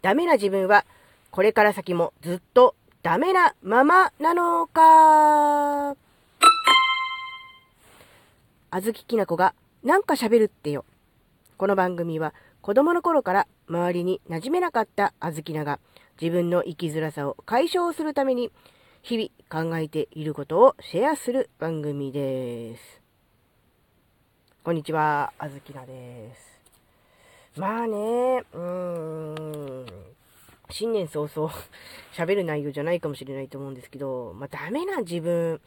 ダメな自分は、これから先もずっとダメなままなのか。あずききなこがなんか喋るってよ。この番組は子供の頃から周りに馴染めなかったあずきなが自分の生きづらさを解消するために日々考えていることをシェアする番組です。こんにちは、あずきなです。まあね、うーん、新年早々喋る内容じゃないかもしれないと思うんですけど、まあダメな自分、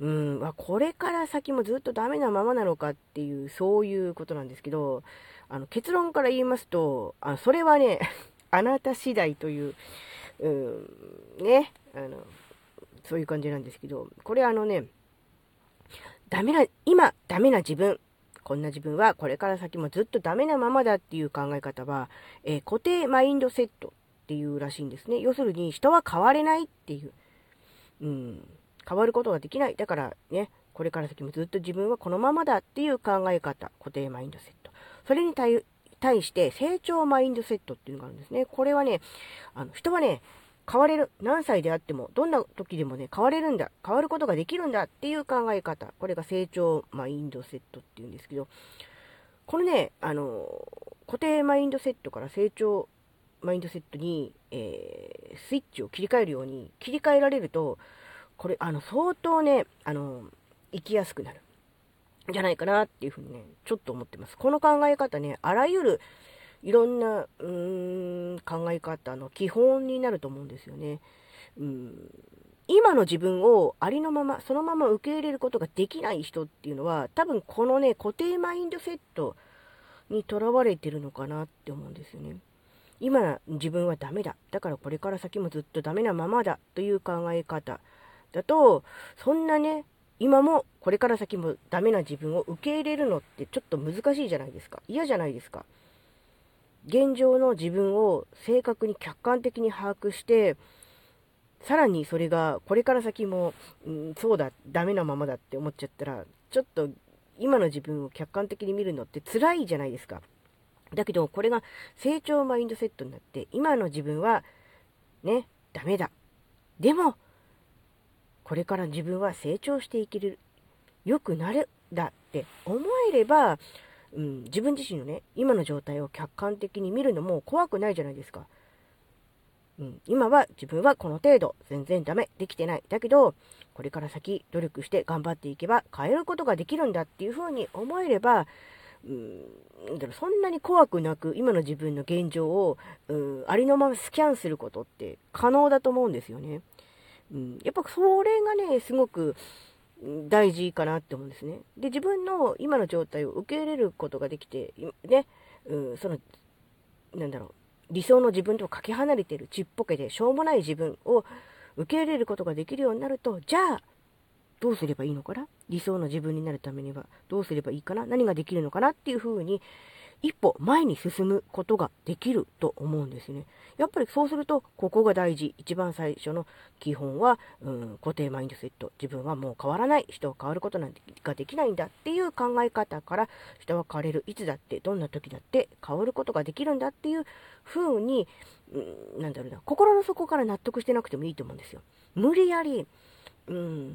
うん、まあ、これから先もずっとダメなままなのかっていう、そういうことなんですけど、あの結論から言いますと、あそれはね、あなた次第という、うん、ね、あの、そういう感じなんですけど、これあのね、ダメな、今ダメな自分こんな自分はこれから先もずっとダメなままだっていう考え方は、えー、固定マインドセットっていうらしいんですね。要するに人は変われないっていう。うん。変わることができない。だからね、これから先もずっと自分はこのままだっていう考え方。固定マインドセット。それに対対して成長マインドセットっていうのがあるんですね。これはね、あの人はね、変われる。何歳であっても、どんな時でもね、変われるんだ。変わることができるんだっていう考え方。これが成長マインドセットっていうんですけど、このね、あの、固定マインドセットから成長マインドセットに、えー、スイッチを切り替えるように切り替えられると、これ、あの、相当ね、あの、生きやすくなる。じゃないかなっていうふうにね、ちょっと思ってます。この考え方ね、あらゆるいろんな、うーん、考え方の基本になると思うんですよね。うん、今の自分をありのまま、そのまま受け入れることができない人っていうのは、多分このね、固定マインドセットにとらわれてるのかなって思うんですよね。今自分はダメだ。だからこれから先もずっとダメなままだという考え方だと、そんなね、今もこれから先もダメな自分を受け入れるのってちょっと難しいじゃないですか。嫌じゃないですか。現状の自分を正確に客観的に把握して、さらにそれがこれから先も、うん、そうだ、ダメなままだって思っちゃったら、ちょっと今の自分を客観的に見るのって辛いじゃないですか。だけど、これが成長マインドセットになって、今の自分は、ね、ダメだ。でも、これから自分は成長していける。良くなる。だって思えれば、うん、自分自身のね、今の状態を客観的に見るのも怖くないじゃないですか。うん、今は自分はこの程度、全然ダメ、できてない。だけど、これから先努力して頑張っていけば変えることができるんだっていうふうに思えれば、うん、だろそんなに怖くなく今の自分の現状を、うん、ありのままスキャンすることって可能だと思うんですよね。うん、やっぱそれがね、すごく、大事かなって思うんですね。で、自分の今の状態を受け入れることができて、ね、うん、その、なんだろう、理想の自分とかけ離れてるちっぽけでしょうもない自分を受け入れることができるようになると、じゃあ、どうすればいいのかな？理想の自分になるためにはどうすればいいかな？何ができるのかな？っていうふうに一歩前に進むことができると思うんですね。やっぱりそうすると、ここが大事。一番最初の基本は、うん、固定マインドセット。自分はもう変わらない。人は変わることなんかできないんだっていう考え方から、人は変われる。いつだって、どんな時だって変わることができるんだっていう風に、うん、なんだろうな、心の底から納得してなくてもいいと思うんですよ。無理やり、うん、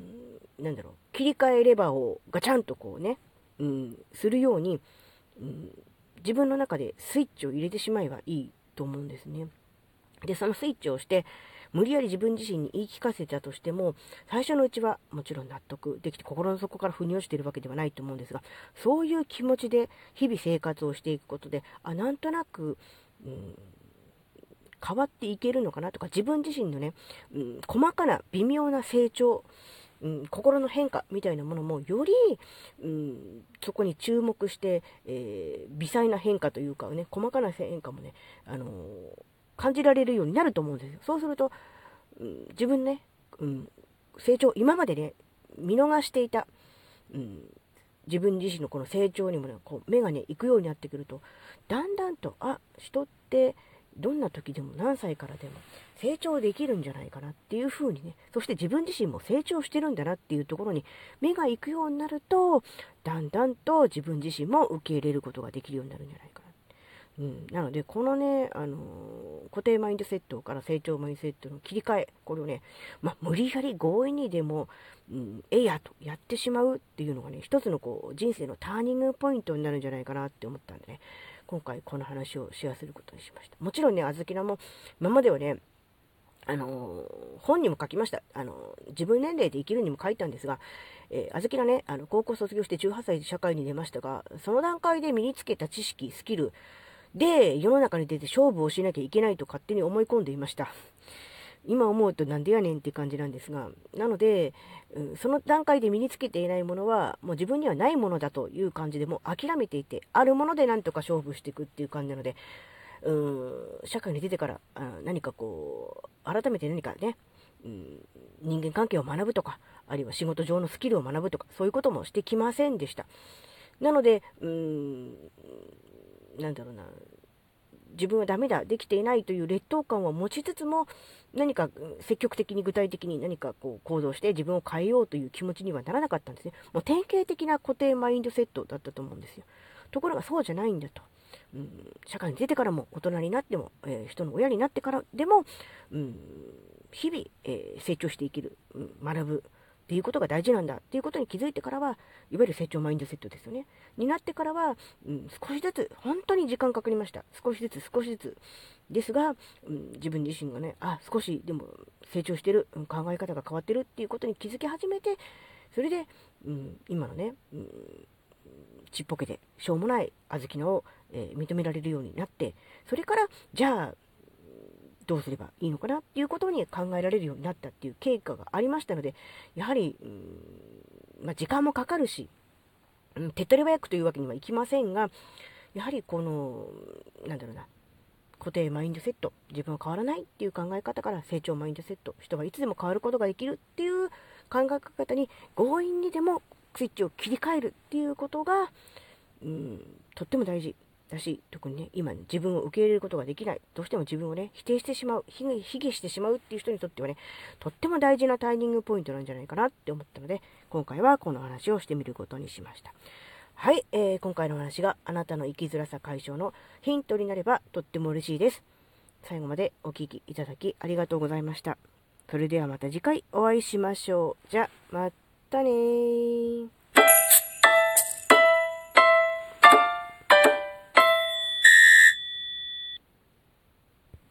なんだろう、切り替えレバーをガチャンとこうね、うん、するように、うん自分の中でスイッチを入れてしまえばいいと思うんですね。で、そのスイッチをして、無理やり自分自身に言い聞かせたとしても、最初のうちはもちろん納得できて、心の底から腑に落ちているわけではないと思うんですが、そういう気持ちで日々生活をしていくことで、あ、なんとなく、うん、変わっていけるのかなとか、自分自身のね、うん、細かな微妙な成長、うん、心の変化みたいなものもより、うん、そこに注目して、えー、微細な変化というかね、細かな変化もね、あのー、感じられるようになると思うんですよ。そうすると、うん、自分ね、うん、成長、今までね、見逃していた、うん、自分自身のこの成長にもね、こう目がね、行くようになってくると、だんだんと、あ、人って、どんな時でも何歳からでも成長できるんじゃないかなっていう風にね、そして自分自身も成長してるんだなっていうところに目が行くようになると、だんだんと自分自身も受け入れることができるようになるんじゃないかな。うん、なので、このね、あのー、固定マインドセットから成長マインドセットの切り替え、これをね、まあ、無理やり強引にでも、うん、えやとやってしまうっていうのがね、一つのこう、人生のターニングポイントになるんじゃないかなって思ったんでね、今回この話をシェアすることにしました。もちろんね、あずきなも、今まではね、あの、本にも書きました。あの、自分年齢で生きるにも書いたんですが、えー、あずきらね、あの、高校卒業して18歳で社会に出ましたが、その段階で身につけた知識、スキルで世の中に出て勝負をしなきゃいけないと勝手に思い込んでいました。今思うとなんでやねんって感じなんですが、なので、その段階で身につけていないものは、もう自分にはないものだという感じでもう諦めていて、あるものでなんとか勝負していくっていう感じなので、うん、社会に出てから何かこう、改めて何かね、うん、人間関係を学ぶとか、あるいは仕事上のスキルを学ぶとか、そういうこともしてきませんでした。なので、うん、なんだろうな、自分はダメだ、できていないという劣等感を持ちつつも、何か積極的に具体的に何かこう行動して自分を変えようという気持ちにはならなかったんですね。もう典型的な固定マインドセットだったと思うんですよ。ところがそうじゃないんだと。うん、社会に出てからも大人になっても、えー、人の親になってからでも、うん、日々、えー、成長していける、うん、学ぶっていうことが大事なんだっていうことに気づいてからは、いわゆる成長マインドセットですよね。になってからは、うん、少しずつ、本当に時間かかりました。少しずつ、少しずつ。ですが、うん、自分自身がね、あ、少しでも成長してる、うん、考え方が変わってるっていうことに気づき始めて、それで、うん、今のね、うん、ちっぽけでしょうもない小豆菜を、えー、認められるようになって、それから、じゃあ、どうすればいいのかなっていうことに考えられるようになったっていう経過がありましたので、やはり、うんまあ、時間もかかるし、うん、手っ取り早くというわけにはいきませんが、やはりこの、なんだろうな、固定マインドセット、自分は変わらないっていう考え方から成長マインドセット、人はいつでも変わることができるっていう考え方に強引にでもスイッチを切り替えるっていうことが、うん、とっても大事だし、特にね、今、自分を受け入れることができない、どうしても自分をね、否定してしまう、卑下してしまうっていう人にとってはね、とっても大事なタイミングポイントなんじゃないかなって思ったので、今回はこの話をしてみることにしました。はい、えー、今回の話があなたの生きづらさ解消のヒントになればとっても嬉しいです。最後までお聴きいただきありがとうございました。それではまた次回お会いしましょう。じゃ、またね。